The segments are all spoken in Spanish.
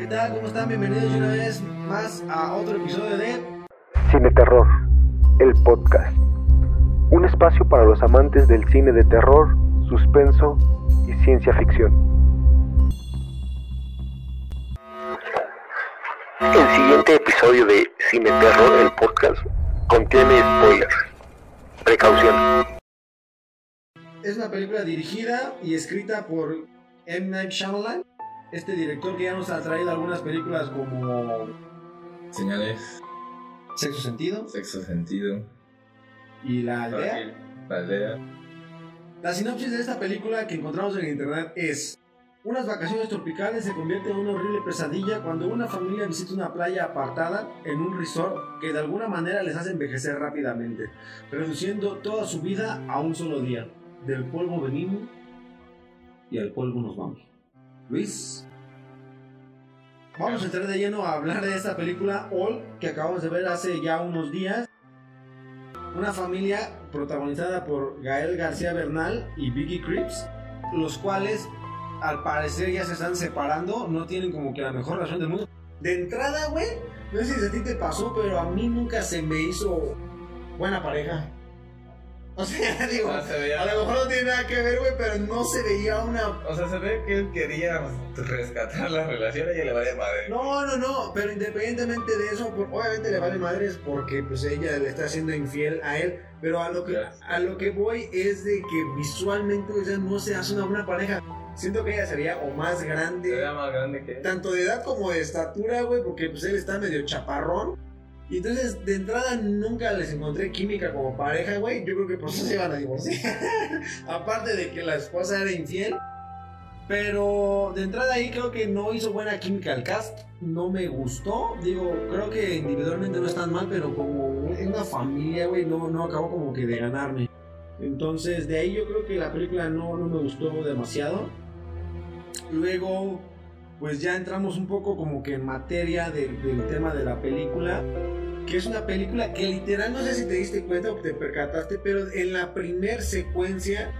¿Qué tal? ¿Cómo están? Bienvenidos una vez más a otro episodio de Cine Terror, el podcast. Un espacio para los amantes del cine de terror, suspenso y ciencia ficción. El siguiente episodio de Cine Terror, el podcast, contiene spoilers. Precaución. Es una película dirigida y escrita por M. Night Shyamalan, este director que ya nos ha traído algunas películas como Señales, Sexo Sentido sexo sentido, y La Aldea. la aldea. La sinopsis de esta película que encontramos en internet es unas vacaciones tropicales se convierten en una horrible pesadilla cuando una familia visita una playa apartada en un resort que de alguna manera les hace envejecer rápidamente, reduciendo toda su vida a un solo día. Del polvo venimos y al polvo nos vamos. Luis, vamos a entrar de lleno a hablar de esta película All que acabamos de ver hace ya unos días. Una familia protagonizada por Gael García Bernal y Vicky Cripps, los cuales al parecer ya se están separando, no tienen como que la mejor relación del mundo. De entrada, güey, no sé si a ti te pasó, pero a mí nunca se me hizo buena pareja. O sea, digo, O sea, se veía- a lo mejor no tiene nada que ver, güey, pero no se veía una O sea, se ve que él quería rescatar la relación y ella le valía madre. No, no, no, pero independientemente de eso, obviamente le vale madres porque pues ella le está haciendo infiel a él, pero a lo que, a lo que voy es de que visualmente sea, no se hace una buena pareja. Siento que ella sería o más grande, veía más grande que él. tanto de edad como de estatura, güey, porque pues él está medio chaparrón. Y entonces, de entrada, nunca les encontré química como pareja, güey. Yo creo que por eso se iban a divorciar. Aparte de que la esposa era infiel. Pero de entrada ahí creo que no hizo buena química el cast. No me gustó. Digo, creo que individualmente no están mal, pero como en una familia, güey, no, no acabó como que de ganarme. Entonces, de ahí yo creo que la película no, no me gustó demasiado. Luego, pues ya entramos un poco como que en materia de- del tema de la película. Que es una película que literal, no sé si te diste cuenta o te percataste, pero en la primer secuencia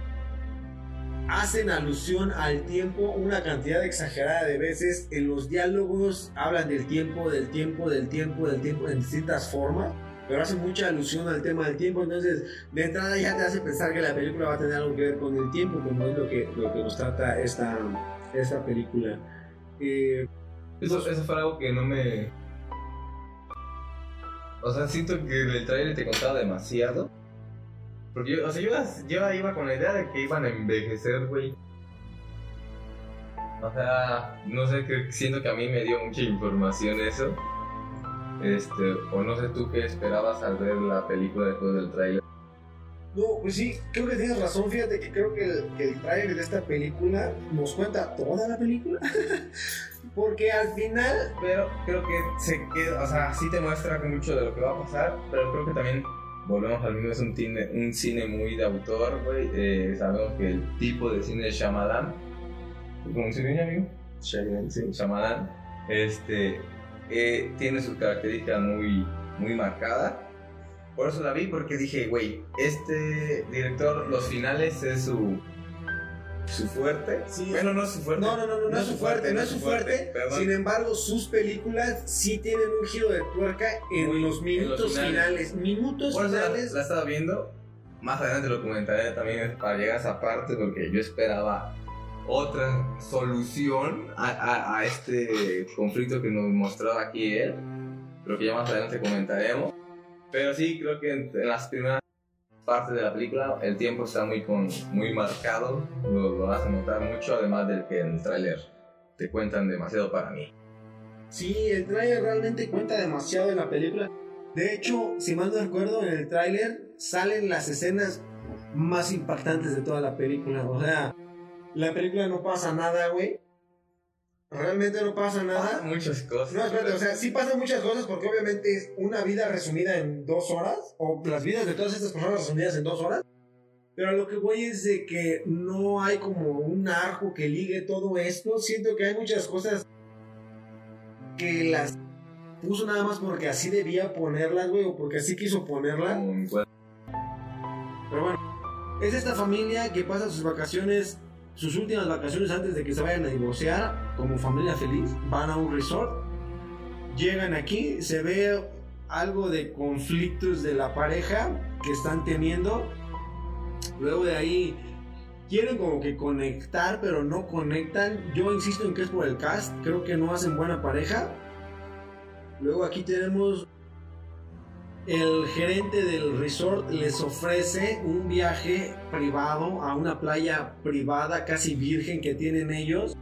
hacen alusión al tiempo una cantidad exagerada de veces. En los diálogos hablan del tiempo, del tiempo, del tiempo, del tiempo en distintas formas. Pero hacen mucha alusión al tema del tiempo. Entonces, de entrada ya te hace pensar que la película va a tener algo que ver con el tiempo, como es lo que, lo que nos trata esta, esta película. Eh, Eso, eso fue algo que no me. O sea, siento que el trailer te contaba demasiado. Porque yo, o sea, yo, yo iba con la idea de que iban a envejecer, güey. O sea, no sé, que siento que a mí me dio mucha información eso. Este, o no sé tú qué esperabas al ver la película después del trailer. No, pues sí, creo que tienes razón. Fíjate que creo que el, que el trailer de esta película nos cuenta toda la película. Porque al final, Pero creo que se queda, o sea, sí te muestra mucho de lo que va a pasar, pero creo que también volvemos al mismo, es un cine, un cine muy de autor, güey. Eh, sabemos que el tipo de cine de Shyamalan, ¿cómo se dice, amigo? Shyamalan, sí. Shyamalan, este, eh, tiene sus características muy, muy marcadas. Por eso la vi, porque dije, güey, este director, los finales es su, su fuerte. Sí. bueno, no es su fuerte. no, no, no, no, no es su fuerte, no es su fuerte. perdón. Sin embargo, sus películas sí tienen un giro de tuerca en Muy- los en minutos los finales. finales. Minutos Por eso la, finales. la estaba viendo. Más adelante lo comentaré también para llegar a esa parte porque yo esperaba otra solución a, a- a este conflicto que nos mostraba aquí él. Creo que ya más adelante comentaremos. Pero sí, creo que en, en las primeras partes de la película el tiempo está muy, con, muy marcado. Lo, lo hace notar mucho, además del que en el tráiler te cuentan demasiado para mí. Sí, el tráiler realmente cuenta demasiado de la película. De hecho, si mal no recuerdo, en el tráiler salen las escenas más impactantes de toda la película. O sea, la película no pasa nada, güey. Realmente no pasa nada. Muchas cosas. No, espérate, o sea, sí pasan muchas cosas porque obviamente es una vida resumida en dos horas, o las vidas de todas estas personas resumidas en dos horas. Pero lo que voy es de que no hay como un arco que ligue todo esto. Siento que hay muchas cosas que las puso nada más porque así debía ponerlas, güey, o porque así quiso ponerlas. Pero bueno, es esta familia que pasa sus vacaciones sus últimas vacaciones antes de que se vayan a divorciar, como familia feliz, van a un resort, llegan aquí, se ve algo de conflictos de la pareja que están teniendo, luego de ahí quieren como que conectar, pero no conectan. Yo insisto en que es por el cast, creo que no hacen buena pareja. Luego aquí tenemos el gerente del resort les ofrece un viaje privado a una playa privada casi virgen que tienen ellos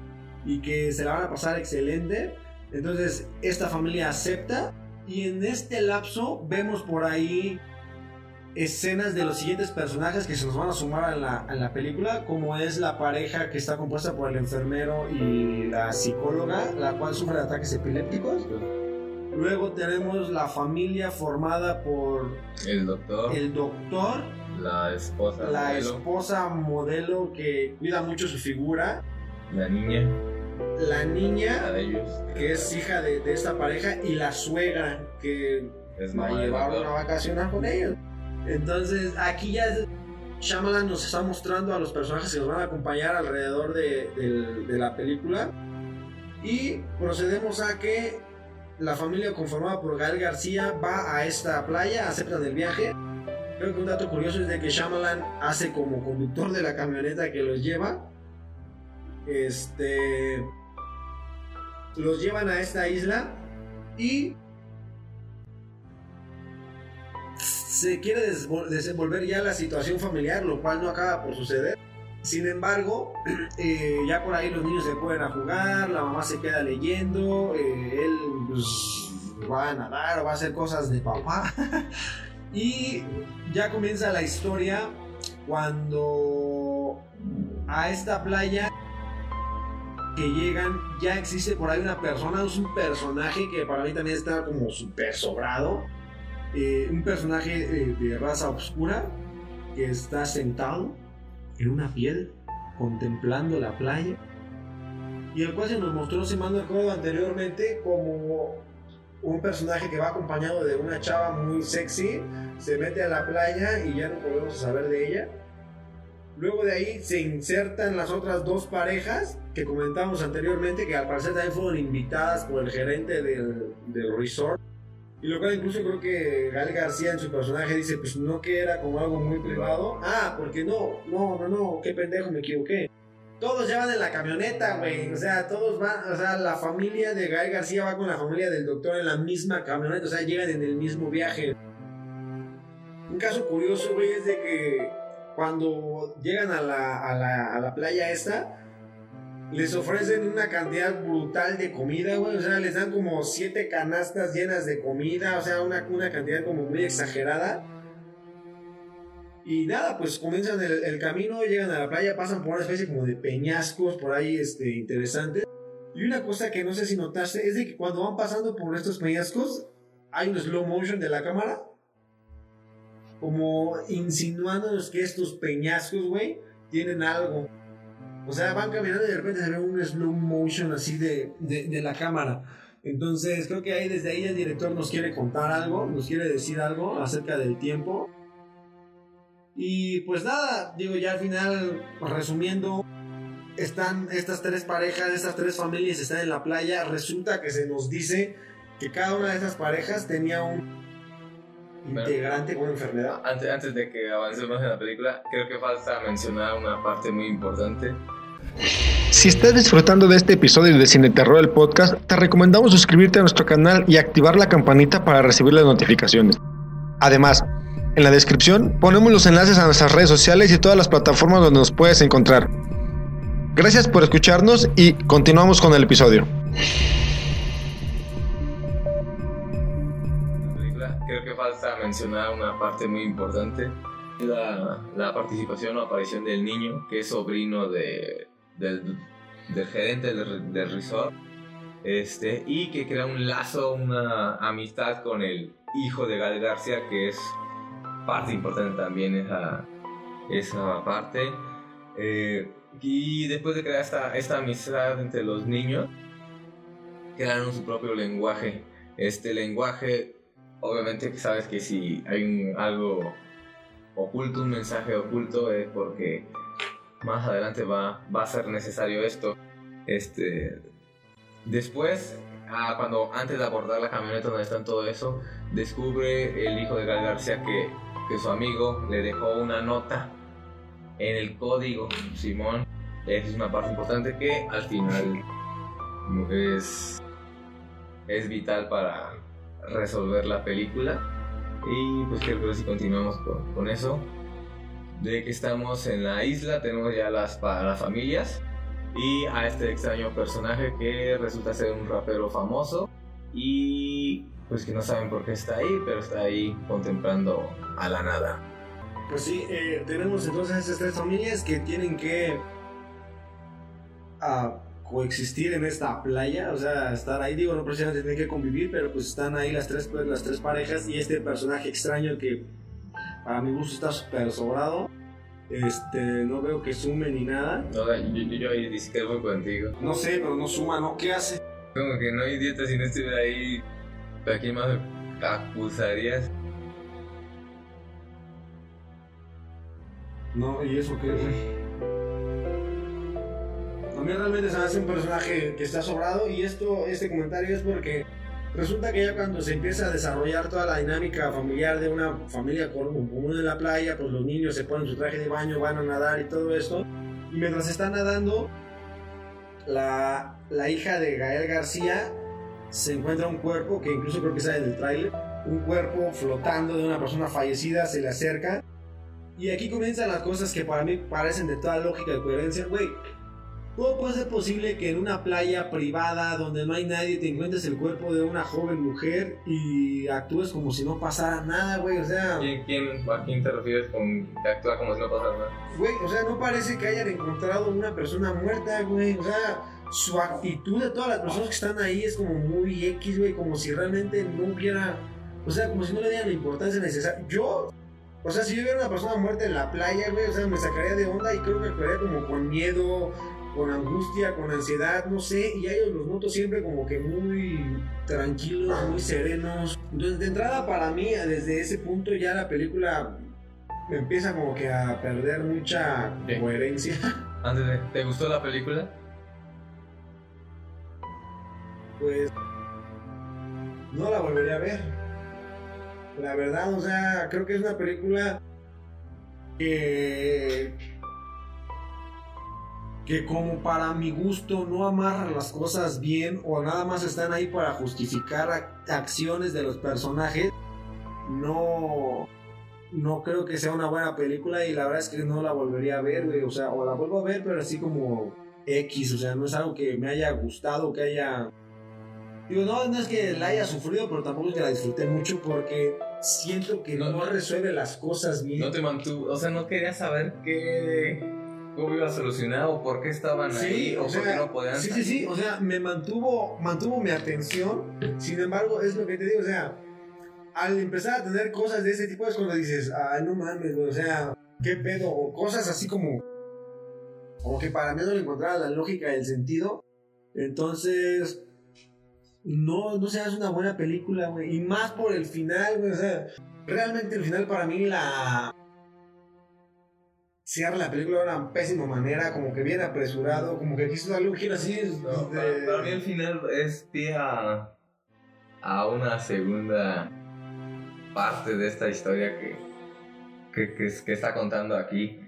y que se la van a pasar excelente. Entonces esta familia acepta y en este lapso vemos por ahí escenas de los siguientes personajes que se nos van a sumar en la, en la película, como es la pareja que está compuesta por el enfermero y la psicóloga, la cual sufre de ataques epilépticos. Luego tenemos la familia formada por El doctor, el doctor, la esposa, la modelo, esposa modelo que cuida mucho su figura, la niña, la la niña de ellos, que es hija de, de esta pareja y la suegra que es va a mamá del llevar doctor. una vacacional con ellos. Entonces aquí ya Shyamalan nos está mostrando a los personajes que nos van a acompañar alrededor de, de la película. Y procedemos a que la familia conformada por Gael García va a esta playa, aceptan el viaje. Creo que un dato curioso es de que Shyamalan hace como conductor de la camioneta que los lleva. Este. Los llevan a esta isla y. Se quiere desenvolver ya la situación familiar, lo cual no acaba por suceder. Sin embargo, eh, ya por ahí los niños se pueden jugar, la mamá se queda leyendo, eh, él pues, va a nadar o va a hacer cosas de papá. y ya comienza la historia cuando a esta playa que llegan ya existe por ahí una persona, es un personaje que para mí también está como súper sobrado. eh, un personaje de raza oscura que está sentado en una piedra contemplando la playa y el cual se nos mostró, si mal no recuerdo anteriormente, como un personaje que va acompañado de una chava muy sexy, se mete a la playa y ya no podemos saber de ella. Luego de ahí se insertan las otras dos parejas que comentamos anteriormente, que al parecer también fueron invitadas por el gerente del, del resort. Y lo cual incluso creo que Gal García en su personaje dice, pues no que era como algo muy privado. Ah, porque no, no, no, no, qué pendejo, me equivoqué. Todos ya van en la camioneta, güey. O sea, todos van, o sea, la familia de Gael García va con la familia del doctor en la misma camioneta, o sea, llegan en el mismo viaje. Un caso curioso, güey, es de que cuando llegan a la, a la, a la playa esta, les ofrecen una cantidad brutal de comida, güey. O sea, les dan como siete canastas llenas de comida, o sea, una, una cantidad como muy exagerada. Y nada, pues comienzan el, camino, llegan a la playa, pasan por una especie como de peñascos por ahí este, interesantes. Y una cosa que no sé si notaste es de que cuando van pasando por estos peñascos, hay un slow motion de la cámara. Como insinuándonos que estos peñascos, güey, tienen algo. O sea, van caminando y de repente se ve un slow motion así de, de, de la cámara. Entonces, creo que ahí desde ahí el director nos quiere contar algo, nos quiere decir algo acerca del tiempo. Y pues nada, digo, ya al final, resumiendo, están estas tres parejas, estas tres familias están en la playa. Resulta que se nos dice que cada una de esas parejas tenía un integrante con una enfermedad. Antes, antes de que avancemos en la película, creo que falta mencionar una parte muy importante. Si estás disfrutando de este episodio de Cine Terror el podcast, te recomendamos suscribirte a nuestro canal y activar la campanita para recibir las notificaciones. Además, en la descripción ponemos los enlaces a nuestras redes sociales y todas las plataformas donde nos puedes encontrar. Gracias por escucharnos y continuamos con el episodio. creo que falta mencionar una parte muy importante. La, la participación o aparición del niño, que es sobrino de, del, del gerente del, del resort, este, y que crea un lazo, una amistad con el hijo de Gal García, que es parte importante también esa, esa parte. Eh, y después de crear esta, esta amistad entre los niños, crearon su propio lenguaje. Este lenguaje obviamente sabes que si hay un- algo oculto, un mensaje oculto, es porque más adelante va, va a ser necesario esto. Este, después, ah, cuando antes de abordar la camioneta donde están todo eso, descubre el hijo de Gal García que, que su amigo le dejó una nota en el código, Simón. Esa es una parte importante que al final es, es vital para resolver la película. Y pues creo que si continuamos con, con eso. De que estamos en la isla, tenemos ya las, para las familias y a este extraño personaje que resulta ser un rapero famoso y pues que no saben por qué está ahí, pero está ahí contemplando a la nada. Pues sí, eh, tenemos entonces esas tres familias que tienen que ah, coexistir en esta playa, o sea, estar ahí, digo, no precisamente tienen que convivir, pero pues están ahí las tres, pues, las tres parejas y este personaje extraño que para mi gusto está súper sobrado. Este, no veo que sume ni nada. No, yo, yo, yo ahí discrepo contigo. No sé, pero no suma, ¿no? ¿Qué hace? Como que no hay dieta si no estuviera ahí. ¿A quién más me acusarías? No, ¿y eso qué? A mí realmente se me hace un personaje que está sobrado y esto, este comentario es porque resulta que ya cuando se empieza a desarrollar toda la dinámica familiar de una familia común en la playa, pues los niños se ponen su traje de baño, van a nadar y todo esto. Y mientras están nadando, la, la hija de Gael García se encuentra un cuerpo, que incluso creo que sale del tráiler, un cuerpo flotando de una persona fallecida, se le acerca. Y aquí comienzan las cosas que para mí parecen de toda lógica y coherencia, güey. ¿Cómo puede ser posible que en una playa privada donde no hay nadie te encuentres el cuerpo de una joven mujer y actúes como si no pasara nada, güey? O sea, ¿Quién, quién, ¿A quién te refieres con que actúa como si no pasara nada? güey, o sea, no parece que hayan encontrado una persona muerta, güey. O sea, su actitud de todas las personas que están ahí es como muy X, güey, como si realmente no hubiera, o sea, como si no le dieran la importancia necesaria. Yo, o sea, si yo viera una persona muerta en la playa, güey, o sea, me sacaría de onda y creo que actuaría como con miedo, con angustia, con ansiedad, no sé, y a ellos los noto siempre como que muy tranquilos, muy serenos. Entonces, de entrada para mí, desde ese punto ya la película empieza como que a perder mucha coherencia. Antes de, ¿te gustó la película? pues no la volvería a ver. La verdad, o sea, creo que es una película que que como para mi gusto no amarra las cosas bien o nada más están ahí para justificar ac- acciones de los personajes, no no creo que sea una buena película y la verdad es que no la volvería a ver, güey, o sea, o la vuelvo a ver, pero así como X, o sea, no es algo que me haya gustado, que haya Digo, no, no es que la haya sufrido, pero tampoco es que la disfruté mucho porque siento que No, no, resuelve las cosas bien. No te mantuvo, o sea, no querías saber qué, cómo iba a solucionar o por qué estaban ahí o, o por sea, qué no podían sí, sí, sí, o sea, me mantuvo, mantuvo mi atención. Sin embargo, es lo que te digo, o sea, al empezar a tener cosas de ese tipo es cuando dices, ay, no mames, o sea, qué pedo, o cosas así como, como que para mí no le encontraba la lógica y el sentido. Entonces, no, no se hace una buena película, güey, y más por el final, güey, o sea, realmente el final para mí la cierra la película de una pésima manera, como que bien apresurado, como que quiso darle un giro así. No, de- para, para mí el final es pie a, a una segunda parte de esta historia que, que, que está contando aquí.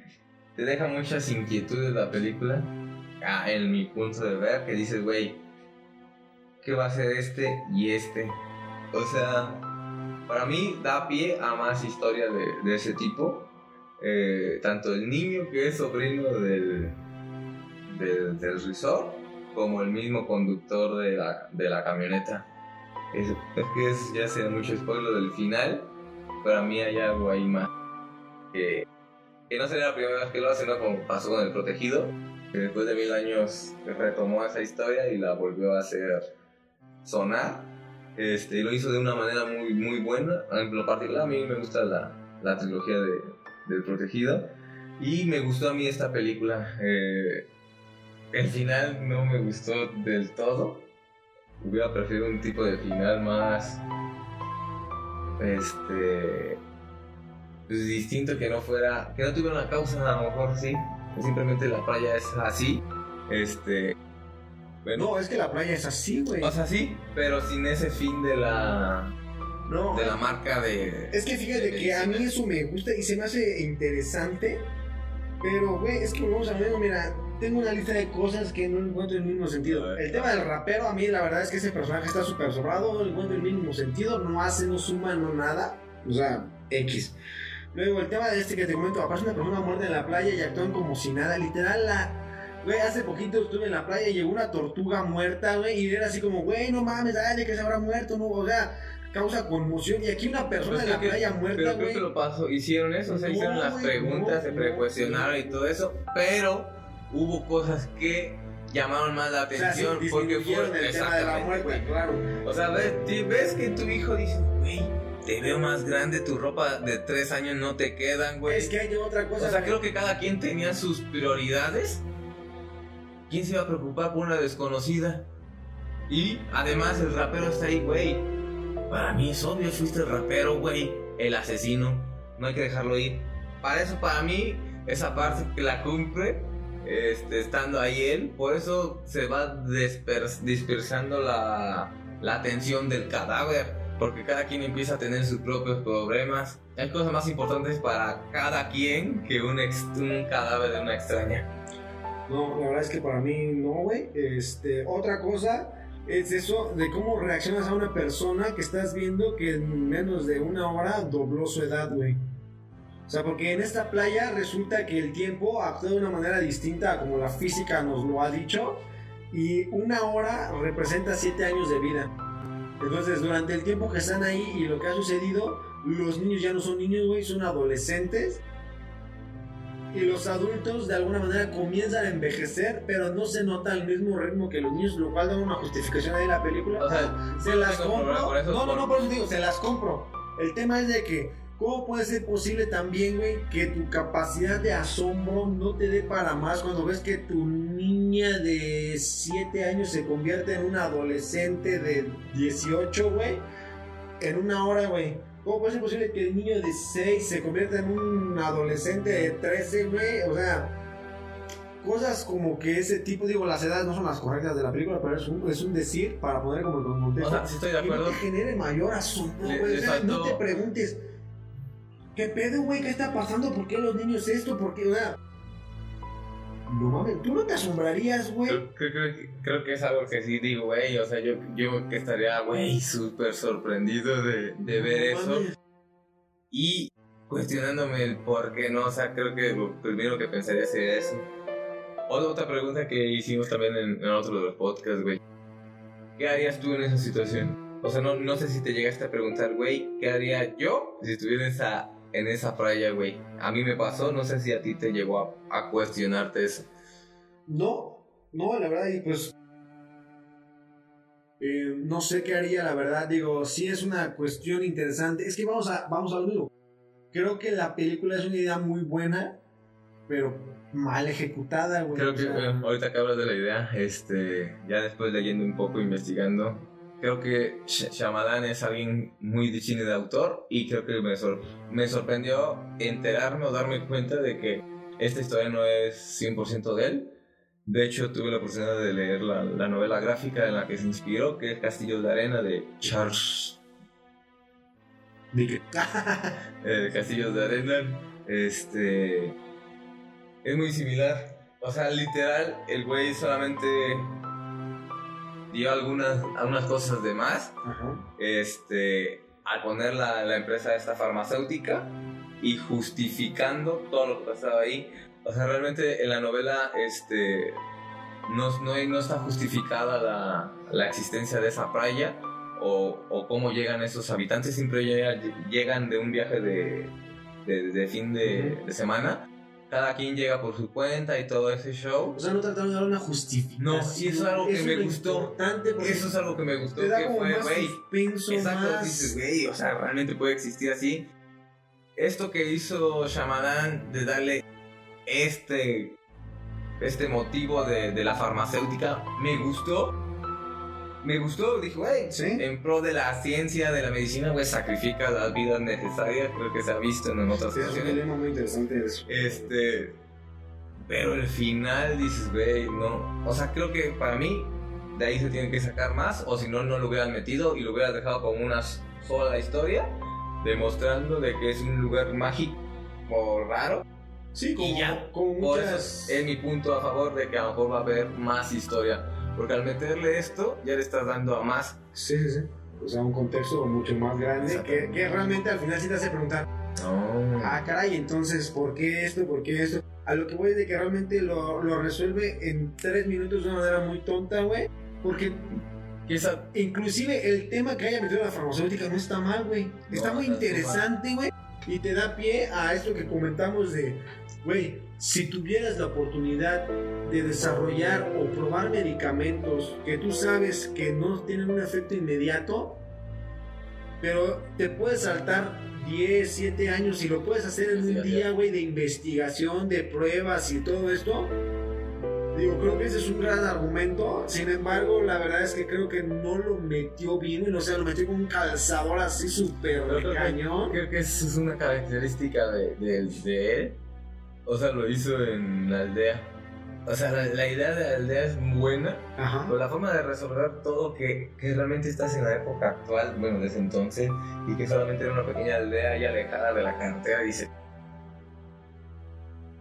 Te deja muchas inquietudes la película, ah, en mi punto de ver, que dices, güey, ¿qué va a ser este y este? O sea, para mí da pie a más historias de, de ese tipo. Eh, tanto el niño que es sobrino del, del, del resort, como el mismo conductor de la, de la camioneta. Es, es que es, ya sea mucho spoiler del final, para mí hay algo ahí más. Que, que no sería la primera vez que lo hace, ¿no? Como pasó con el protegido, que después de mil años retomó esa historia y la volvió a hacer sonar. Este, y lo hizo de una manera muy, muy buena. En lo particular, a mí me gusta la, la trilogía de, del protegido. Y me gustó a mí esta película. Eh, el final no me gustó del todo. Hubiera preferido un tipo de final más. Este. Pues distinto que no fuera. Que no tuviera una causa, a lo mejor sí. simplemente la playa es así. Este. Bueno, No, es que la playa es así, güey. o sea, sí, pero sin ese fin de la. No, de la marca de. Es que fíjate que a mí eso me gusta y se me hace interesante. Pero, güey, es que volvemos a ver, mira, tengo una lista de cosas que no encuentro el mínimo sentido. El tema del rapero, a mí la verdad es que ese personaje está súper sobrado, no encuentro el mínimo sentido, no hace, no suma, no nada. O sea, X. Luego, el tema de este que te comento, aparece una persona muerta en la playa y actúan como si nada. Literal, la. Güey, hace poquito estuve en la playa y llegó una tortuga muerta, güey, y era así como, güey, no mames, dale, que se habrá muerto, no, o sea, causa conmoción. Y aquí una persona en la que- playa muerta, güey. que lo pasó, hicieron eso, o sea, No, hicieron las güey, preguntas, no, se no, precuestionaron y todo eso, pero hubo cosas que llamaron más la O sea, atención porque disminuyeron fue el tema de la muerte, güey. claro. O sea, ves, ves que tu hijo dice, güey, te veo más grande, tu ropa de tres años no te quedan, güey. Es que hay otra cosa. o sea, creo que cada quien tenía sus prioridades. ¿Quién se iba a preocupar por una desconocida? Y además el rapero está ahí, güey. Para mí es obvio, fuiste el rapero, güey. El asesino. No hay que dejarlo ir. Para eso, para mí, esa parte que la cumple, este, estando ahí él, por eso se va dispersando la, la atención del cadáver. Porque cada quien empieza a tener sus propios problemas. Hay cosas más importantes para cada quien que un, un cadáver de una extraña. No, la verdad es que para mí no, güey. Este, otra cosa es eso de cómo reaccionas a una persona que estás viendo que en menos de una hora dobló su edad, güey. O sea, porque en esta playa resulta que el tiempo actúa de una manera distinta como la física nos lo ha dicho. Y una hora representa siete años de vida. Entonces, durante el tiempo que están ahí y lo que ha sucedido, los niños ya no son niños, güey, son adolescentes. Y los adultos de alguna manera comienzan a envejecer, pero no se nota al mismo ritmo que los niños, lo cual da una justificación ahí en la película. O sea, se las compro. eso, no, no, no, por- por eso digo, se las compro. El tema es de que, ¿cómo puede ser posible también, güey, que tu capacidad de asombro no te dé para más cuando ves que tu niña de 7 años se convierte en una adolescente de 18, güey? En una hora, güey. ¿Cómo puede ser posible que el niño de 6 se convierta en un adolescente de 13, güey? O sea, cosas como que ese tipo, digo, las edades no son las correctas de la película, pero es un, es un decir para poner como en contexto. O sea, sí estoy de Y no acuerdo. te genere mayor Le- güey. O sea, no te preguntes, ¿qué pedo, güey? ¿Qué está pasando? ¿Por qué los niños esto? ¿Por qué? O sea, no mames, tú no te asombrarías, güey. Creo, creo- creo que- es algo que sí digo, güey. O sea, yo, yo que estaría, güey, súper sorprendido de, de ver No eso. mames. Y cuestionándome el por qué no. O sea, creo que lo primero que pensaría sería eso. Otra, otra pregunta que hicimos también en, en otro de los podcasts, güey. ¿Qué harías tú en esa situación? O sea, no, no sé si te llegaste a preguntar, güey, ¿qué haría yo si estuviera en esa, en esa playa, güey? A mí me pasó, no sé si a ti te llegó a, a cuestionarte eso. No, no, la verdad, y pues. eh, no sé qué haría, la verdad. Digo, sí es una cuestión interesante. Es que vamos a, vamos a lo mismo. Creo que la película es una idea muy buena, pero mal ejecutada, güey. Creo o que sea, eh, ahorita que hablas de la idea, este, ya después leyendo un poco, investigando, creo que Sh- Shyamalan es alguien muy de cine de autor y creo que me, sor- me sorprendió enterarme o darme cuenta de que esta historia no es 100% de él. De hecho, tuve la oportunidad de leer la, la novela gráfica en la que se inspiró, que es Castillos de Arena de Charles ¿de qué? eh, Castillos de Arena, este es muy similar. O sea, literal, el güey solamente dio algunas, algunas cosas de más, Ajá. este, al poner la, la empresa esta farmacéutica y justificando todo lo que pasaba ahí. O sea, realmente en la novela, este, no, no, no está justificada la, la existencia de esa playa o, o cómo llegan esos habitantes, siempre llega- llegan de un viaje de, de, de fin de, de semana. Cada quien llega por su cuenta y todo ese show. O sea, no trataron de dar una justificación. No, y eso es algo que me gustó. Eso es algo que me gustó, te da que como fue, más güey, suspenso, Exacto, más... dices, güey, o sea, realmente puede existir así. Esto que hizo Shyamalan de darle este, este motivo de, de la farmacéutica, me gustó. Me gustó, dije, güey, ¿Sí? en pro de la ciencia, de la medicina, güey, sacrifica las vidas necesarias, creo que se ha visto en otras Sí, es un ocasiones. dilema muy interesante eso. Este. Pero el final dices, güey, no. O sea, creo que para mí de ahí se tiene que sacar más, o si no, no lo hubieran metido y lo hubieran dejado como una sola historia, demostrando de que es un lugar mágico o raro. Sí, como, y ya, como por muchas... eso es mi punto a favor de que a lo mejor va a haber más historia. Porque al meterle esto, ya le estás dando a más. Sí, sí, sí. O sea, un contexto mucho más grande que, que realmente al final sí te hace preguntar, ah, caray, entonces, ¿por qué esto? ¿Por qué esto? A lo que voy es de que realmente lo, lo resuelve en tres minutos de una manera muy tonta, güey. Porque inclusive el tema que haya metido la farmacéutica no está mal, güey. Está No, muy interesante, güey. Y te da pie a esto que comentamos de, güey, si tuvieras la oportunidad de desarrollar o probar medicamentos que tú sabes que no tienen un efecto inmediato, pero te puedes saltar 10, 7 años y lo puedes hacer en un día, güey, de investigación, de pruebas y todo esto. Digo, creo que ese es un gran argumento. Sin embargo, la verdad es que creo que no lo metió bien. O sea, lo metió con un calzador así súper cañón. Creo que eso es una característica de, de- de él. O sea, lo hizo en la aldea. O sea, la, la idea de la aldea es buena, Ajá. pero la forma de resolver todo que, que realmente estás en la época actual, bueno, desde entonces, y que solamente era una pequeña aldea y alejada de la carretera, dice...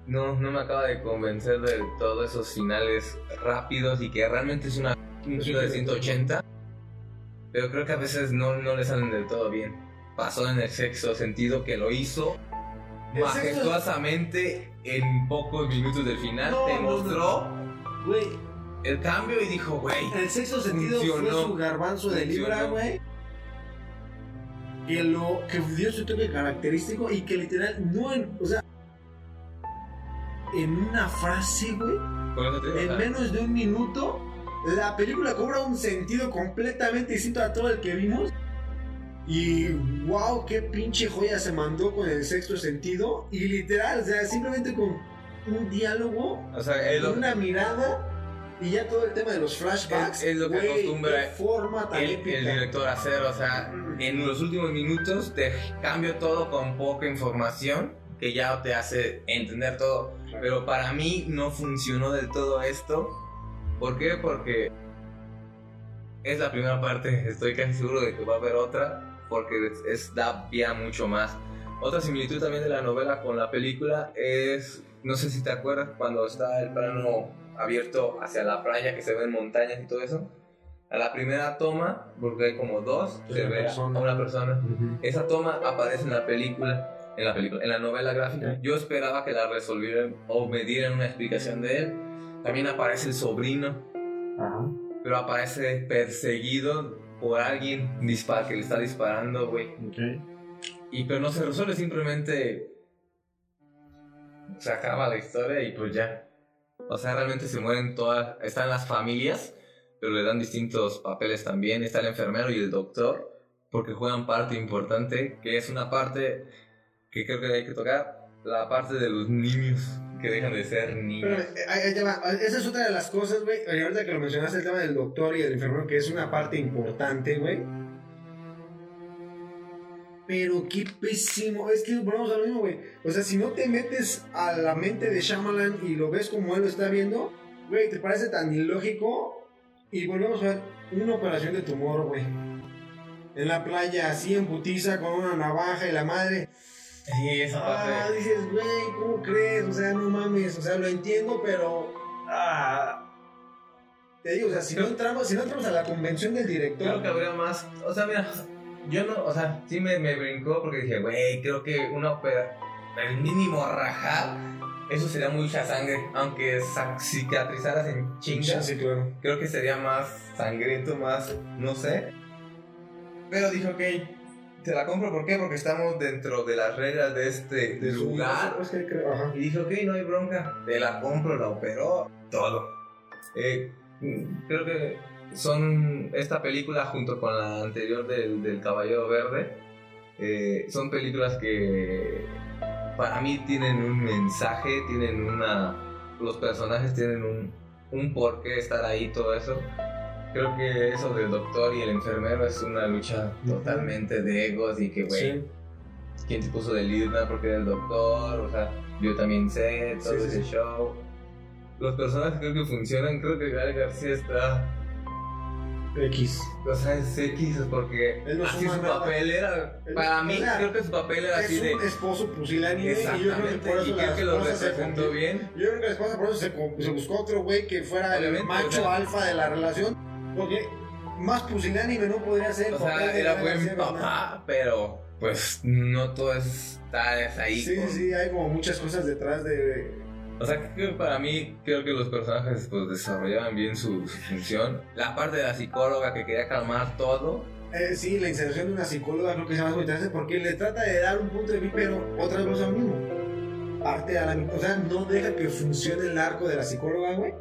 No, no me acaba de convencer de todos esos finales rápidos y que realmente es una un giro de 180. Pero creo que a veces no, no le salen del todo bien. Pasó en el sexto sentido que lo hizo majestuosamente en pocos minutos del final. No, te mostró el cambio y dijo, güey, el sexto sentido Funcionó. fue su garbanzo de libra, güey. Que lo que dio su toque característico y que literal no o sea, en una frase, güey, en sea, menos de un minuto, la película cobra un sentido completamente distinto a todo el que vimos. Y wow, qué pinche joya se mandó con el sexto sentido. Y literal, o sea, simplemente con un diálogo, o sea, es lo- una mirada y ya todo el tema de los flashbacks. Es- es lo que güey, acostumbra forma tan el, el director a hacer. O sea, en los últimos minutos te cambio todo con poca información que ya te hace entender todo. Pero para mí no funcionó del todo esto. ¿Por qué? Porque es la primera parte, estoy casi seguro de que va a haber otra, porque es, es- da pie a mucho más. Otra similitud también de la novela con la película es, no sé si te acuerdas, cuando está el plano abierto hacia la playa, que se ven montañas y todo eso. A la primera toma, porque hay como dos, Es se ve persona. a una persona. Ujú. Esa toma aparece en la película, en la película, en la novela gráfica. Yo esperaba que la resolvieran o me dieran una explicación de él. También aparece el sobrino, Ajá. pero aparece perseguido por alguien dispar, que le está disparando, güey. Ok. Y pero no se resuelve, simplemente se acaba la historia y pues ya. O sea, realmente se mueren todas, están las familias, pero le dan distintos papeles también. Está el enfermero y el doctor, porque juegan parte importante, que es una parte que creo que hay que tocar, la parte de los niños, que dejan de ser Pero niños. eh, te va. Esa es otra de las cosas, güey. Ahorita que lo mencionaste, el tema del doctor y del enfermero, que es una parte importante, güey. Pero qué pésimo. Es que volvemos a lo mismo, güey. O sea, si no te metes a la mente de Shyamalan y lo ves como él lo está viendo, güey, te parece tan ilógico. Y volvemos a ver una operación de tumor, güey. En la playa, así en putiza, con una navaja y la madre. Sí, esa parte. Ah, dices, güey, ¿cómo crees? O sea, no mames, o sea, lo entiendo, pero. Ah. Te digo, o sea, si no entramos, si no entramos a la convención del director. Creo que habría más. O sea, mira, yo no. O sea, sí me, me brincó porque dije, güey, creo que una ópera. El mínimo rajar. Eso sería mucha sangre. Aunque cicatrizaras en Sí, chingas. sí, claro. Creo que sería más sangriento, más. No sé. Pero dije, ok. Te la compro, ¿por qué? Porque estamos dentro de las reglas de este De lugar. es que creo- ajá. Y dije, ok, no hay bronca. Te la compro, la operó, todo. Eh, creo que son esta película junto con la anterior del, del Caballero Verde. eh, son películas que para mí tienen un mensaje, tienen una... Los personajes tienen un, un por qué estar ahí, todo eso. Creo que eso del doctor y el enfermero es una lucha totalmente de egos y que, güey, Sí. quién te puso de líder, porque era el doctor, o sea, yo también sé, todo Sí, ese sí. show. los personajes creo que funcionan. Creo que Gael García está. X. O sea, es X porque no así su nada. papel era. Para mí, creo que su papel era así Es de. esposo pusilánime y yo creo que por eso y creo que lo representó bien. Yo creo que la esposa por eso se, se buscó otro güey que fuera el macho o sea- alfa de la relación. Porque más pusilánime no podría ser. O sea, era buen papá, pero pues no todo está ahí. Sí, sí, con- sí, hay como muchas cosas detrás de. O sea, que para mí creo que los personajes pues desarrollaban bien su, su función. La parte de la psicóloga que quería calmar todo. Eh, sí, la inserción de una psicóloga creo que se más interesante porque le trata de dar un punto de vista, pero otra vez lo mismo. Parte a la o sea, no deja que funcione el arco de la psicóloga, güey.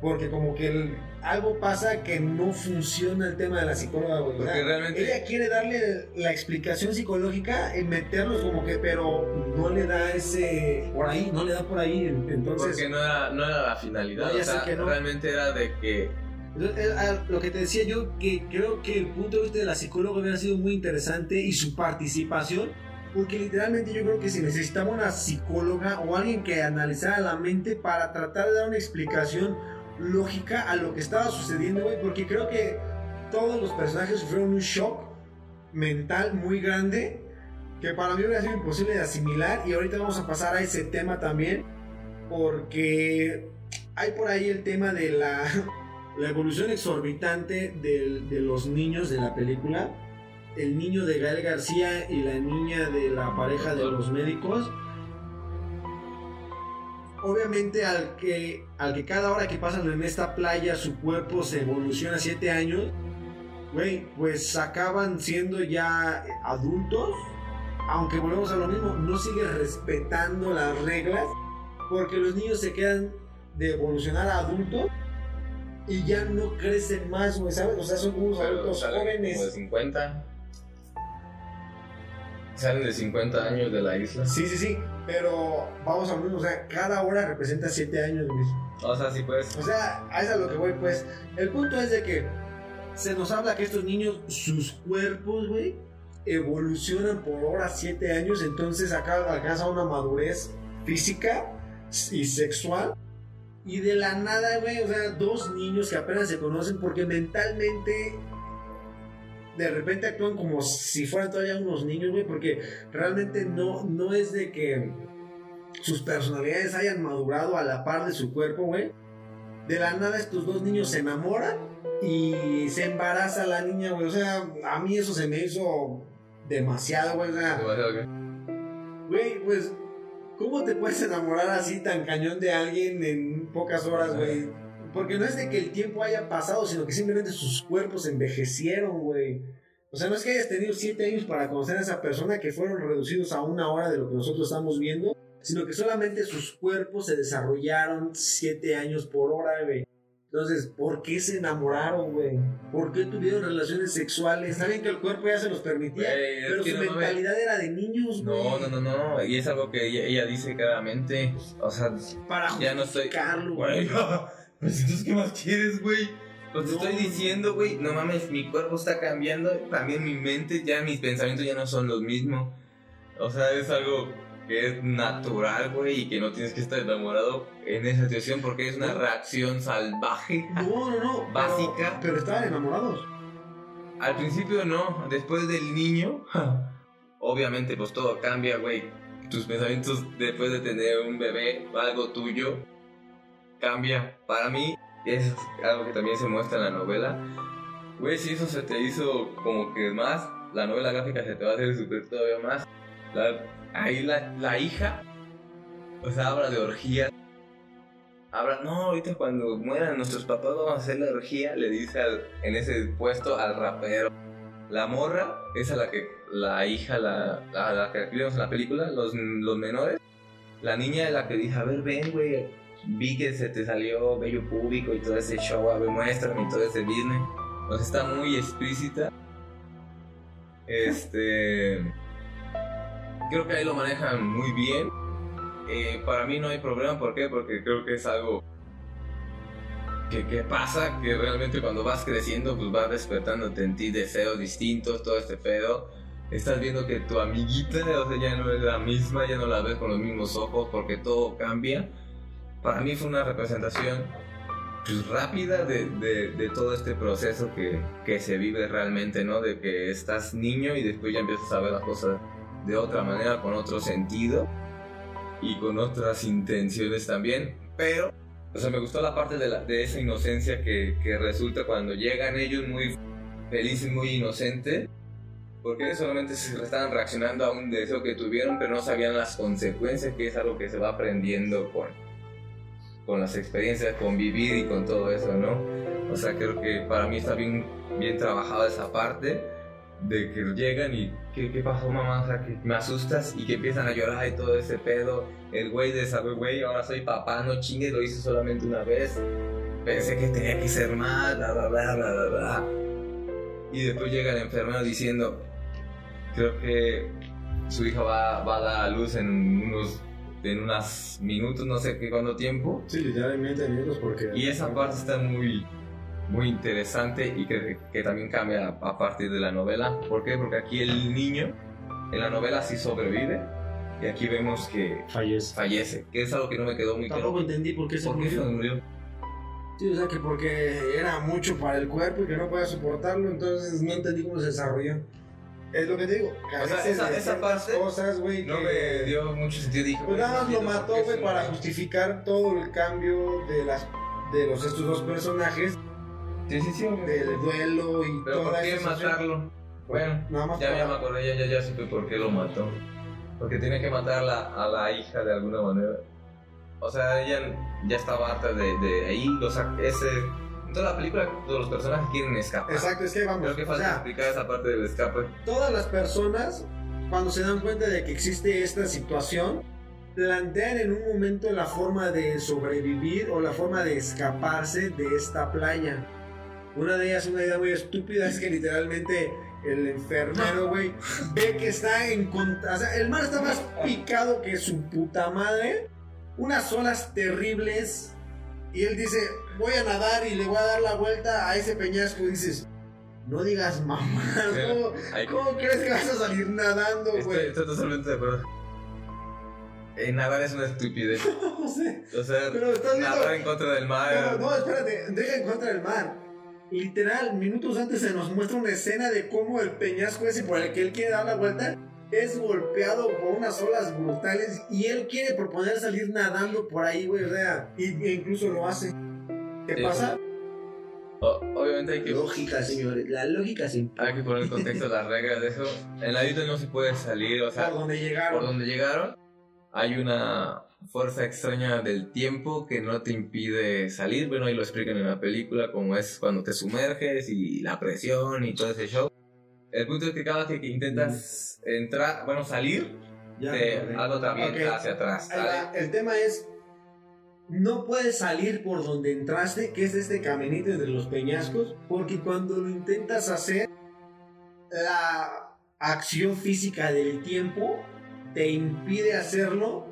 Porque como que el- algo pasa que no funciona el tema de la psicóloga, güey. Porque realmente- ella quiere darle la explicación psicológica y meterlos como que, pero no le da ese por ahí, no le da por ahí. Entonces, Porque no era, no era la finalidad. No, o sea, que no. realmente era de que. Eh, ah, lo que te decía yo, que creo que el punto de vista de la psicóloga hubiera sido muy interesante y su participación, porque literalmente yo creo que si necesitaba una psicóloga o alguien que analizara la mente para tratar de dar una explicación lógica a lo que estaba sucediendo, güey, porque creo que todos los personajes sufrieron un shock mental muy grande que para mí hubiera sido imposible de asimilar y ahorita vamos a pasar a ese tema también porque hay por ahí el tema de la, la evolución exorbitante de los niños de la película. El niño de Gael García y la niña de la pareja de los médicos. Obviamente al que, al que cada hora que pasan en esta playa su cuerpo se evoluciona 7 años, güey, pues acaban siendo ya adultos. Aunque volvemos a lo mismo, no sigue respetando las reglas porque los niños se quedan de evolucionar a adultos y ya no crecen más, güey, ¿sabes? O sea, son unos adultos jóvenes. Como de 50. Salen de 50 años de la isla. Sí, sí, sí, pero vamos a lo mismo, o sea, cada hora representa 7 años, güey. O sea, sí, pues. O sea, a eso es a lo que voy, pues. El punto es de que se nos habla que estos niños, sus cuerpos, güey, evolucionan por hora 7 años, entonces acá alcanza una madurez física y sexual. Y de la nada, güey, o sea, dos niños que apenas se conocen porque mentalmente de repente actúan como si fueran todavía unos niños, güey, porque realmente no, no es de que sus personalidades hayan madurado a la par de su cuerpo, güey. De la nada estos dos niños se enamoran y se embaraza la niña, güey. O sea, a mí eso se me hizo demasiado, güey. O sea, demasiado güey, pues, ¿cómo te puedes enamorar así tan cañón de alguien en pocas horas, güey? Porque no es de que el tiempo haya pasado, sino que simplemente sus cuerpos envejecieron, güey. O sea, no es que hayas tenido siete años para conocer a esa persona que fueron reducidos a una hora de lo que nosotros estamos viendo, sino que solamente sus cuerpos se desarrollaron siete años por hora, güey. Entonces, ¿por qué se enamoraron, güey? ¿Por qué tuvieron relaciones sexuales? Saben que el cuerpo ya se los permitía, es pero su no mentalidad era de niños, güey. No, no, no, no. Y es algo que ella, ella dice claramente. O sea, Para ya no estoy. Güey, pues entonces, ¿qué más quieres, güey? Pues te No. estoy diciendo, güey, no mames, mi cuerpo está cambiando, también mi mente, ya mis pensamientos ya no son los mismos. O sea, es algo que es natural, güey, y que no tienes que estar enamorado en esa situación porque es una reacción salvaje. No, no, no. pero- Básica. Pero, estaban enamorados. Al principio no, después del niño, obviamente pues todo cambia, güey. Tus pensamientos después de tener un bebé, algo tuyo, cambia. Para mí es algo que también se muestra en la novela. Güey, si eso se te hizo como que más, la novela gráfica se te va a hacer super todavía más. La- ahí la, la hija, o sea, habla de orgías. Habla, no, ahorita cuando mueran nuestros papás vamos a hacer la orgía, le dice al- en ese puesto al rapero. La morra es a la que la hija, la, la, la que vimos en la película, los, los menores. La niña es la que dice, a ver, ven, güey, vi que se te salió vello público y todo ese show, a ver, muéstrame y todo ese business. O sea, está muy explícita. Este... Creo que ahí lo manejan muy bien. Eh, para mí no hay problema, ¿por qué? Porque creo que es algo que, que pasa, que realmente cuando vas creciendo, pues vas despertándote en ti deseos distintos, todo este pedo. Estás viendo que tu amiguita, o sea, ya no es la misma, ya no la ves con los mismos ojos porque todo cambia. Para mí fue una representación pues, rápida de, de, de todo este proceso que, que se vive realmente, ¿no? De que estás niño y después ya empiezas a ver las cosas de otra manera, con otro sentido y con otras intenciones también, pero, o sea, me gustó la parte de, la, de esa inocencia que, que resulta cuando llegan ellos muy felices, muy inocentes, porque solamente se estaban reaccionando a un deseo que tuvieron, pero no sabían las consecuencias, que es algo que se va aprendiendo con, con las experiencias, con vivir y con todo eso, ¿no? O sea, creo que para mí está bien, bien trabajada esa parte de que llegan y ¿qué, pasó mamá? O sea, que me asustas y que empiezan a llorar y todo ese pedo. El güey de saber, güey, ahora soy papá, no chingues, lo hice solamente una vez. Pensé que tenía que ser más, bla, bla, bla, bla, bla, bla. Y después llega el enfermero diciendo, creo que su hija va, va a dar a luz en unos en unos minutos, no sé qué cuánto tiempo. Sí, literalmente minutos porque... Y esa parte está muy, muy interesante y que, que también cambia a, a, partir de la novela. ¿Por qué? Porque aquí el niño en la novela sí sobrevive y aquí vemos que fallece. fallece que es algo que no me quedó muy claro. Tampoco entendí por qué se ¿Por murió. Qué se murió? Sí, o sea que porque era mucho para el cuerpo y que no podía soportarlo, entonces no entendí cómo se desarrolló. Es lo que digo. O sea, esa, esa parte cosas, güey, no que... me dio mucho sentido. Dije, pues nada más lo mató, güey, para justificar todo el cambio de las de los estos dos personajes. Sí, sí, sí. Del duelo y Pero toda ¿por qué matarlo? Bueno, nada más ya, para... ya me acordé, ya, ya, ya supe por qué lo mató. Porque tiene que matar a la, a la hija de alguna manera. O sea, ella ya estaba harta de, de ahí. O sea, ese toda la película todos los personajes quieren escapar. Exacto, es que vamos. Creo que falta o sea, explicar esa parte del escape. Todas las personas, cuando se dan cuenta de que existe esta situación, plantean en un momento la forma de sobrevivir o la forma de escaparse de esta playa. Una de ellas, una idea muy estúpida, es que literalmente el enfermero, güey, ve que está en contra. O sea, el mar está más picado que su puta madre. Unas olas terribles. Y él dice, voy a nadar y le voy a dar la vuelta a ese peñasco. Y dices, no digas mamá, ¿cómo, ¿cómo crees que vas a salir nadando, güey? Estoy, estoy, totalmente de acuerdo. Eh, nadar es una estupidez. no sé. O sea, Pero estás nadar viendo... en contra del mar. No, no, espérate, deja en contra del mar. Literal, minutos antes se nos muestra una escena de cómo el peñasco ese por el que él quiere dar la vuelta es golpeado por unas olas brutales y él quiere proponer salir nadando por ahí, güey, o sea, e incluso lo hace. ¿Qué pasa? O- obviamente hay que, Lógica, señores, la lógica se hay que poner en contexto las reglas de eso. En la isla no se puede salir, o sea, por donde por llegaron. donde llegaron hay una fuerza extraña del tiempo que no te impide salir. Bueno, ahí lo explican en la película, como es cuando te sumerges y la presión y todo ese show. El punto es que cada vez que intentas entrar, bueno, salir, Ya, te- algo también Ok. hacia atrás. Ahí ¿sale? va, El tema es, no puedes salir por donde entraste, que es este caminito entre los peñascos, porque cuando lo intentas hacer, la acción física del tiempo te impide hacerlo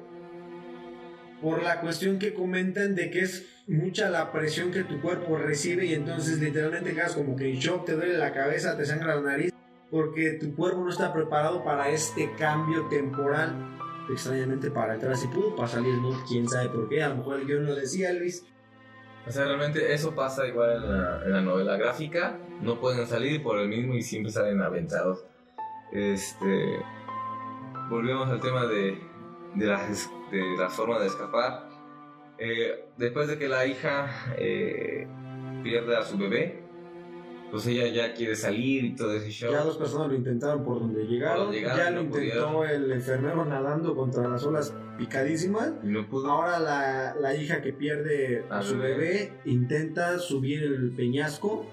por la cuestión que comentan de que es mucha la presión que tu cuerpo recibe y entonces literalmente quedas como que en shock, te duele la cabeza, te sangra la nariz, porque tu cuerpo no está preparado para este cambio temporal extrañamente para entrar si pudo, para salir no, quién sabe por qué, a lo mejor el guion lo decía Luis. O sea, realmente eso pasa igual en la, en la novela gráfica. No pueden salir por el mismo y siempre salen aventados. Este. Volvemos al tema de, de, la, de la forma de escapar. Eh, después de que la hija eh, pierde a su bebé, pues ella ya quiere salir y todo ese show. Ya dos personas lo intentaron por donde llegaron, Por donde llegaron, ya no lo intentó pudieron. el enfermero nadando contra las olas picadísimas. Y no pudo. Ahora la, la hija que pierde a A su bebé. bebé intenta subir el peñasco.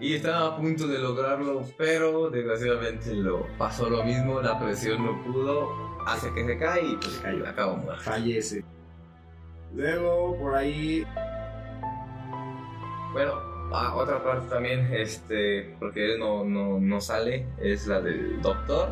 Y estaba a punto de lograrlo, pero desgraciadamente lo pasó lo mismo, la presión no pudo, hace que se cae y pues Se cayó. acabó muerto. fallece. Luego, por ahí, Bueno, ah, otra parte también, este, porque no, no, no sale, es la del doctor.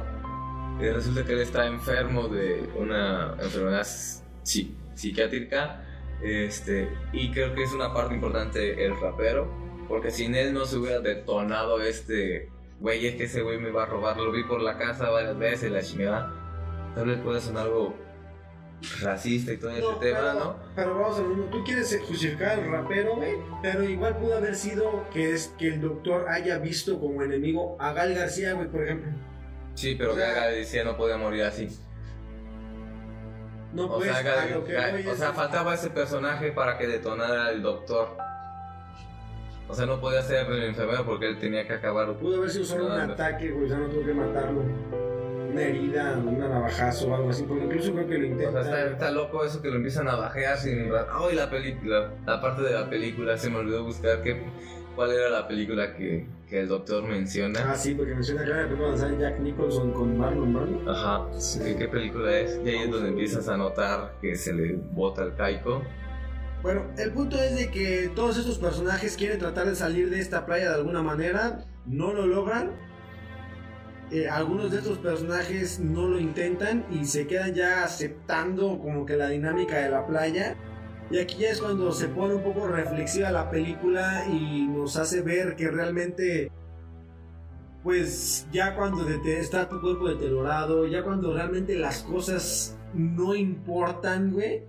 Y resulta que él está enfermo de una enfermedad psi- psiquiátrica. Este, y creo que es una parte importante el rapero, porque sin él no se hubiera detonado este, güey, es que ese güey me va a robar, lo vi por la casa varias veces, la chingada. Tal vez puede sonar algo racista y todo ese No, tema, pero, ¿no? pero vamos a ver, tú quieres justificar al rapero, güey, pero igual pudo haber sido que es que el doctor haya visto como enemigo a Gal García, güey, por ejemplo. Sí, pero O sea- Gaga decía no podía morir así. No, O pues, sea, Gal- Gal- o sea, faltaba ese personaje para que detonara el doctor. O sea, no podía ser el enfermero porque él tenía que acabar. Pudo haber sido solo un ataque, güey, o sea, no tuvo que matarlo. Una herida, un navajazo o algo así, porque incluso creo que lo O sea, intenta. está, está loco eso que lo empiezan a bajear sin... ¡Ay, la película! La parte de la película, se me olvidó buscar qué, cuál era la película que, que el doctor menciona. Ah, sí, porque menciona que era la película sale Jack Nicholson con Marlon Brando. Ajá, ¿qué, qué película es? Y ahí es donde empiezas a notar que se le bota el caico. Bueno, el punto es de que todos estos personajes quieren tratar de salir de esta playa de alguna manera, no lo logran. Eh, algunos de estos personajes no lo intentan y se quedan ya aceptando como que la dinámica de la playa. Y aquí ya es cuando se pone un poco reflexiva la película y nos hace ver que realmente, pues ya cuando está tu cuerpo deteriorado, ya cuando realmente las cosas no importan, güey,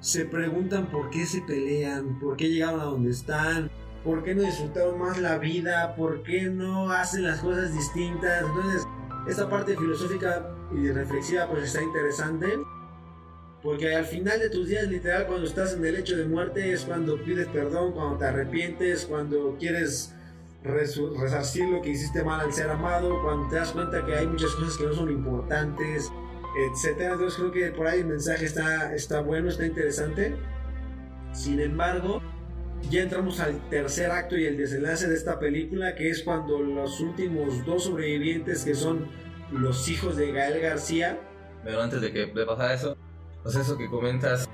se preguntan por qué se pelean, por qué llegaron a donde están, por qué no disfrutaron más la vida, por qué no hacen las cosas distintas. Entonces, esta parte filosófica y reflexiva pues está interesante. Porque al final de tus días, literal, cuando estás en el hecho de muerte, es cuando pides perdón, cuando te arrepientes, cuando quieres resarcir lo que hiciste mal al ser amado, cuando te das cuenta que hay muchas cosas que no son importantes, etcétera. Entonces creo que por ahí el mensaje está, está bueno, está interesante. Sin embargo, ya entramos al tercer acto y el desenlace de esta película, que es cuando los últimos dos sobrevivientes, que son los hijos de Gael García, Pero antes de que de pasar eso, sea, eso que comentas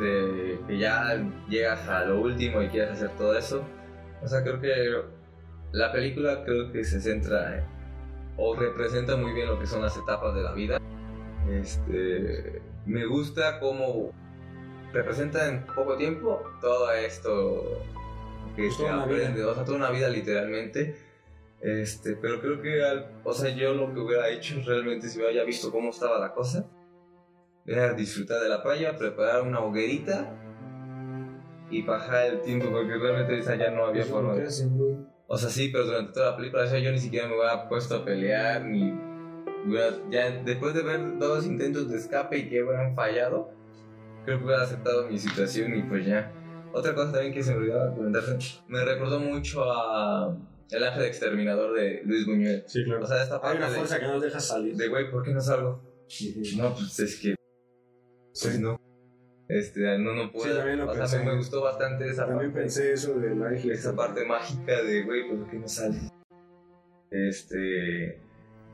de que ya llegas a lo último y quieres hacer todo eso, o sea, creo que la película creo que se centra en- o representa muy bien lo que son las etapas de la vida. Este, me gusta cómo representa en poco tiempo todo esto que Pues se aprende, o sea, toda una vida literalmente. Este, pero creo que, al- o sea, yo lo que hubiera hecho realmente si hubiera visto cómo estaba la cosa, era disfrutar de la playa, preparar una hoguerita y bajar el tiempo, porque realmente esa ya no había pues, forma hacen. O sea, sí, pero durante toda la película o sea, yo ni siquiera me hubiera puesto a pelear, ni hubiera- ya después de ver dos intentos de escape y que hubieran fallado, creo que hubiera aceptado mi situación y pues ya. Otra cosa también que se me olvidaba comentarse, me recordó mucho a El Ángel Exterminador de Luis Buñuel. Sí, claro. O sea, esta Hay parte una de, fuerza que no nos deja salir. de, güey, ¿por qué no salgo? No, pues es que, pues no. Este, no, no puedo. también lo o sea, pensé. me, me gustó bastante esa También parte pensé eso de la isla. esa parte mágica de, güey, ¿por qué no sale? Este.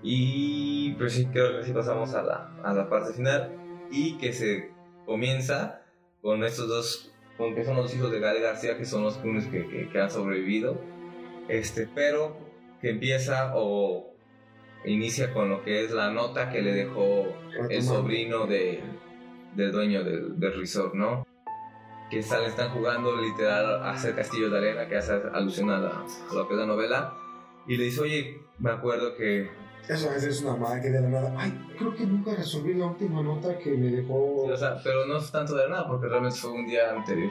Y pues sí, creo que sí pasamos a la, a la parte final. Y que se comienza con estos dos, con que son los hijos de Gal García, que son los únicos que, que, que han sobrevivido. Este, pero que empieza o inicia con lo que es la nota que le dejó el sobrino de, del dueño del, del resort, ¿no? Que están, están jugando literal a hacer castillos de arena, que hace alusión a, la- a lo que es la novela. Y le dice, oye, me acuerdo que... Eso a veces es una madre que de la nada. Ay, creo que nunca resolví la última nota que me dejó. O sea, pero no es tanto de nada, porque realmente fue un día anterior.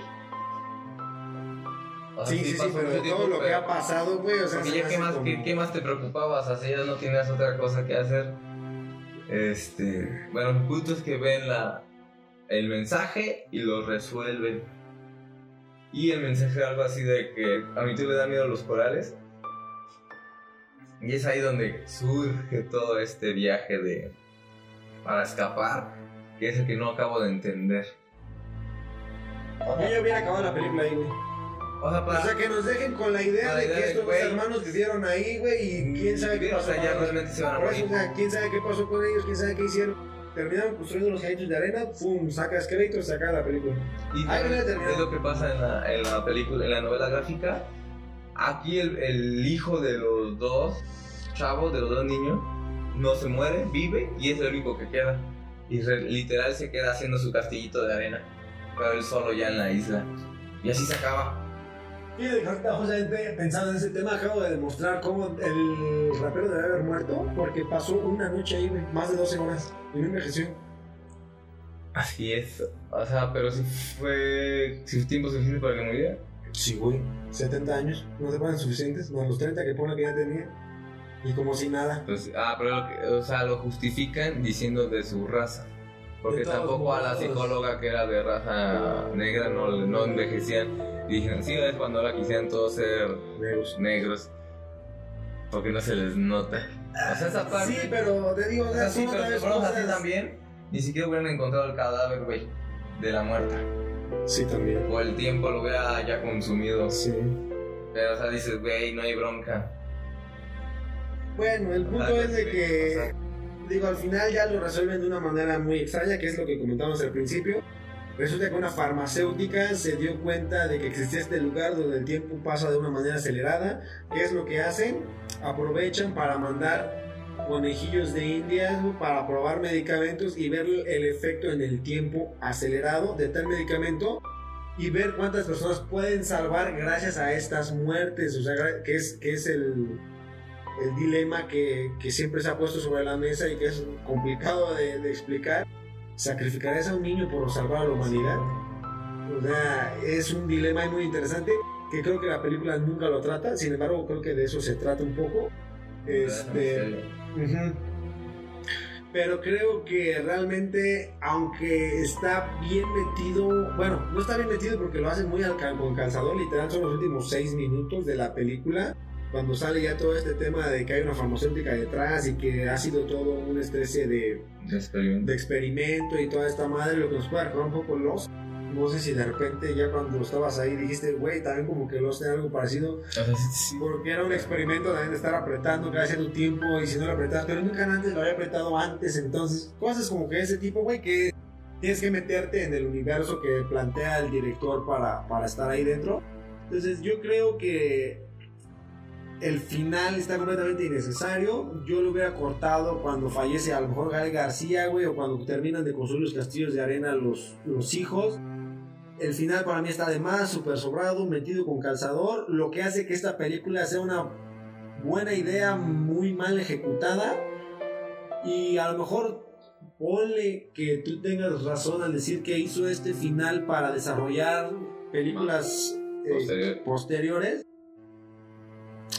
O sea, sí, sí, sí, pero de tiempo, todo lo que pero- ha pasado, güey. O sea, Porque se ya qué más, como- qué, qué más te preocupabas, así ya no tenías otra cosa que hacer. Este, bueno, el punto es que ven la, el mensaje y lo resuelven. Y el mensaje era algo así de que a mí tú le da miedo los corales. Y es ahí donde surge todo este viaje de para escapar, que es el que no acabo de entender. Yo ya hubiera acabado la película ahí, güey. O sea, para, O sea, que nos dejen con la idea la de idea que de, estos dos hermanos vivieron ahí, güey, y quién sabe qué o pasó. sea, ya con ellos. realmente se van a morir. o sea, quién sabe qué pasó con ellos, quién sabe qué hicieron. Terminaron construyendo los cajitos de arena, pum, sacas créditos, se acaba la película. Y Ahí terminado. es lo que pasa en la, en la película, en la novela gráfica. Aquí el, el hijo de los dos chavos, de los dos niños, no se muere, vive y es el único que queda. Y re- literal se queda haciendo su castillito de arena, pero él solo ya en la isla. Y así se acaba. Que ahorita justamente pensando en ese tema, acabo de demostrar cómo el rapero debe haber muerto porque pasó una noche ahí, más de 12 horas y no envejeció. Así es. O sea, pero si fue. Si fue tiempo suficiente para que muriera. Sí, güey. 70 años. No te ponen suficientes. No, los 30 que pone que ya tenía. Y como si nada. Pues, ah, pero o sea, lo justifican diciendo de su raza. Porque tampoco a la psicóloga que era de raza negra no, no envejecían. Dijeron, sí, es cuando ahora quisieran todos ser Negros. negros. Porque no se les nota. O sea, esa parte. Sí, pero te digo, o sea, sí, pero si así cosas- también, ni siquiera hubieran encontrado el cadáver, güey, de la muerta. Sí, también. O el tiempo lo hubiera ya consumido. Sí. Pero, o sea, dices, güey, no hay bronca. Bueno, el punto es de que, digo, al final ya lo resuelven de una manera muy extraña, que es lo que comentamos al principio. Resulta que una farmacéutica se dio cuenta de que existía este lugar donde el tiempo pasa de una manera acelerada. ¿Qué es lo que hacen? Aprovechan para mandar conejillos de India ¿no? para probar medicamentos y ver el efecto en el tiempo acelerado de tal medicamento y ver cuántas personas pueden salvar gracias a estas muertes, o sea, que es, que es el, el dilema que, que siempre se ha puesto sobre la mesa y que es complicado de, de explicar. ¿Sacrificarías a un niño por salvar a la humanidad? O sea, es un dilema muy interesante que creo que la película nunca lo trata, sin embargo creo que de eso se trata un poco. Este, Ujú. Pero creo que realmente, aunque está bien metido, bueno, no está bien metido porque lo hacen muy con calzador, literal son los últimos seis minutos de la película, cuando sale ya todo este tema de que hay una farmacéutica detrás y que ha sido todo una especie de, De experimento. de experimento y toda esta madre, lo que nos puede recordar un poco los. No sé si de repente ya cuando estabas ahí dijiste, güey, también como que los tiene algo parecido. Porque era un experimento también de estar apretando cada cierto tiempo y si no lo apretabas, pero nunca antes lo había apretado antes, entonces cosas como que ese tipo, güey, que tienes que meterte en el universo que plantea el director para, para estar ahí dentro. Entonces yo creo que el final está completamente innecesario. Yo lo hubiera cortado cuando fallece a lo mejor Gael García, güey, o cuando terminan de construir los castillos de arena los, los hijos. El final para mí está de más, súper sobrado, metido con calzador, lo que hace que esta película sea una buena idea muy mal ejecutada. Y a lo mejor ponle que tú tengas razón al decir que hizo este final para desarrollar películas eh, Posterior. posteriores.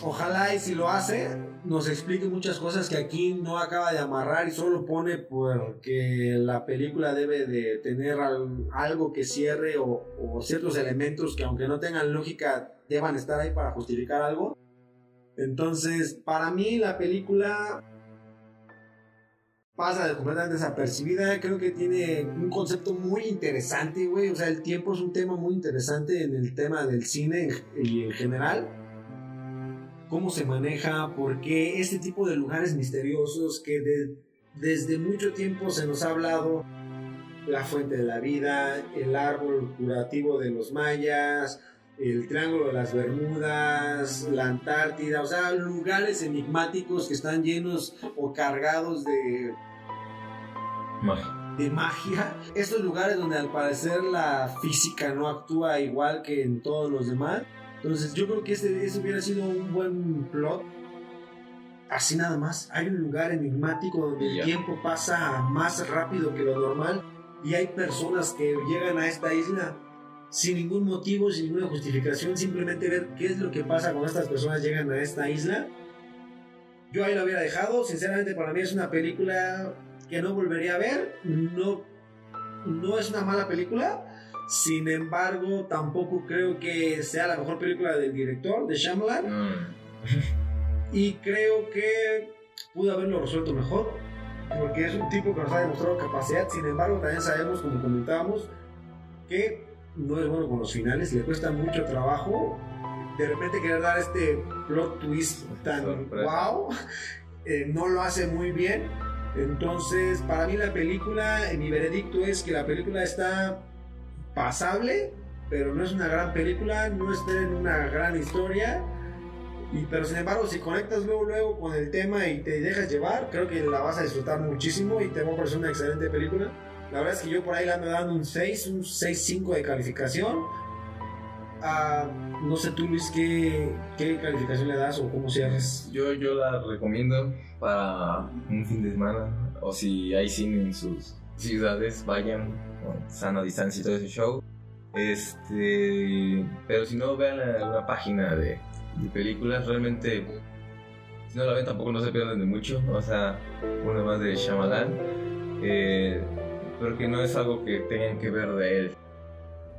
Ojalá y si lo hace, nos explique muchas cosas que aquí no acaba de amarrar y solo pone porque la película debe de tener al- algo que cierre o, o ciertos elementos que aunque no tengan lógica deban estar ahí para justificar algo. Entonces, para mí la película pasa de completamente desapercibida. Creo que tiene un concepto muy interesante, güey. O sea, el tiempo es un tema muy interesante en el tema del cine y en general. Cómo se maneja, por qué este tipo de lugares misteriosos que de- desde mucho tiempo se nos ha hablado. La fuente de la vida, el árbol curativo de los mayas, el Triángulo de las Bermudas, la Antártida, o sea, lugares enigmáticos que están llenos o cargados de, Magia. de magia. Estos lugares donde al parecer la física no actúa igual que en todos los demás. Entonces yo creo que ese, ese hubiera sido un buen plot. Así nada más. Hay un lugar enigmático donde el tiempo pasa más rápido que lo normal y hay personas que llegan a esta isla sin ningún motivo, sin ninguna justificación, simplemente ver qué es lo que pasa cuando estas personas llegan a esta isla. Yo ahí lo hubiera dejado, sinceramente para mí es una película que no volvería a ver, no, no es una mala película, sin embargo tampoco creo que sea la mejor película del director, de Shyamalan, Mm. y creo que pudo haberlo resuelto mejor, porque es un tipo que nos ha demostrado capacidad, sin embargo también sabemos, como comentábamos, que no es bueno con los finales, le cuesta mucho trabajo. De repente querer dar este plot twist tan Sorpresa. wow, eh, no lo hace muy bien. Entonces, para mí la película, mi veredicto es que la película está pasable, pero no es una gran película, no esperen una gran historia. Y, pero sin embargo, si conectas luego, luego con el tema y te dejas llevar, creo que la vas a disfrutar muchísimo y te va a parecer una excelente película. La verdad es que yo por ahí le ando dando un 6, un 6.5 de calificación. Ah, no sé tú, Luis, ¿qué, ¿qué calificación le das o cómo cierras? Yo, yo la recomiendo para un fin de semana o si hay cine en sus ciudades vayan con sana distancia y todo ese show. Este, pero si no, vean una página de, de películas, realmente si no la ven tampoco no se pierden de mucho, o sea, una más de Shyamalan, eh, pero que no es algo que tengan que ver de él.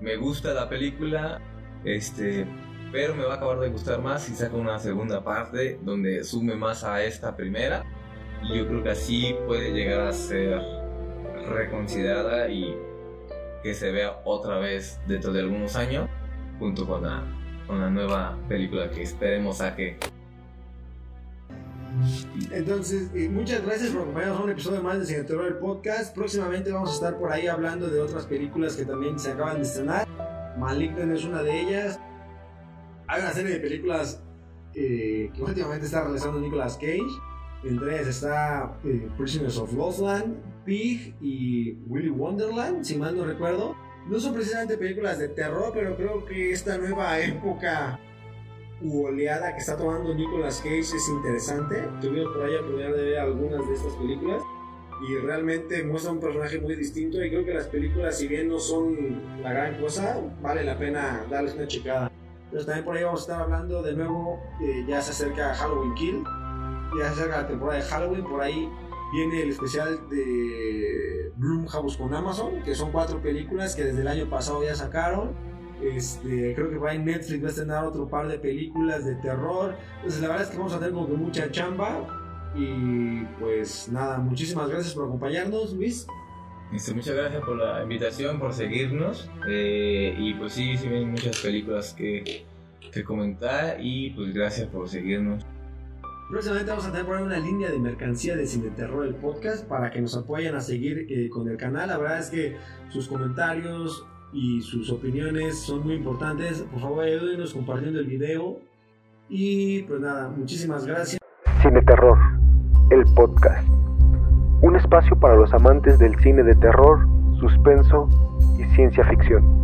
Me gusta la película, este, pero me va a acabar de gustar más si saca una segunda parte donde sume más a esta primera y yo creo que así puede llegar a ser reconsiderada y que se vea otra vez dentro de algunos años junto con la, con la nueva película que esperemos a que entonces, eh, muchas gracias por acompañarnos a un episodio más de Terror el Podcast. Próximamente vamos a estar por ahí hablando de otras películas que también se acaban de estrenar. Malignant es una de ellas. Hay una serie de películas eh, que últimamente está realizando Nicolas Cage. Entre ellas está eh, Prisoners of Lostland, Pig y Willy Wonderland, si mal no recuerdo. No son precisamente películas de terror, pero creo que esta nueva época u oleada que está tomando Nicolas Cage es interesante. Tuvimos por ahí oportunidad de ver algunas de estas películas y realmente muestra un personaje muy distinto y creo que las películas si bien no son la gran cosa vale la pena darles una checada entonces también por ahí vamos a estar hablando de nuevo eh, ya se acerca Halloween Kill ya se acerca la temporada de Halloween por ahí viene el especial de Bloomhouse con Amazon que son cuatro películas que desde el año pasado ya sacaron este, creo que va en Netflix va a estrenar otro par de películas de terror entonces la verdad es que vamos a tener como que mucha chamba y pues nada, muchísimas gracias por acompañarnos, Luis. Este, muchas gracias por la invitación, por seguirnos. Eh, y pues sí, sí ven muchas películas que, que comentar y pues gracias por seguirnos. Próximamente vamos a tener por ahí una línea de mercancía de Cine Terror el podcast para que nos apoyen a seguir eh, con el canal. La verdad es que sus comentarios y sus opiniones son muy importantes. Por favor, ayúdenos compartiendo el video. Y pues nada, muchísimas gracias. Cine Terror el podcast. Un espacio para los amantes del cine de terror, suspenso y ciencia ficción.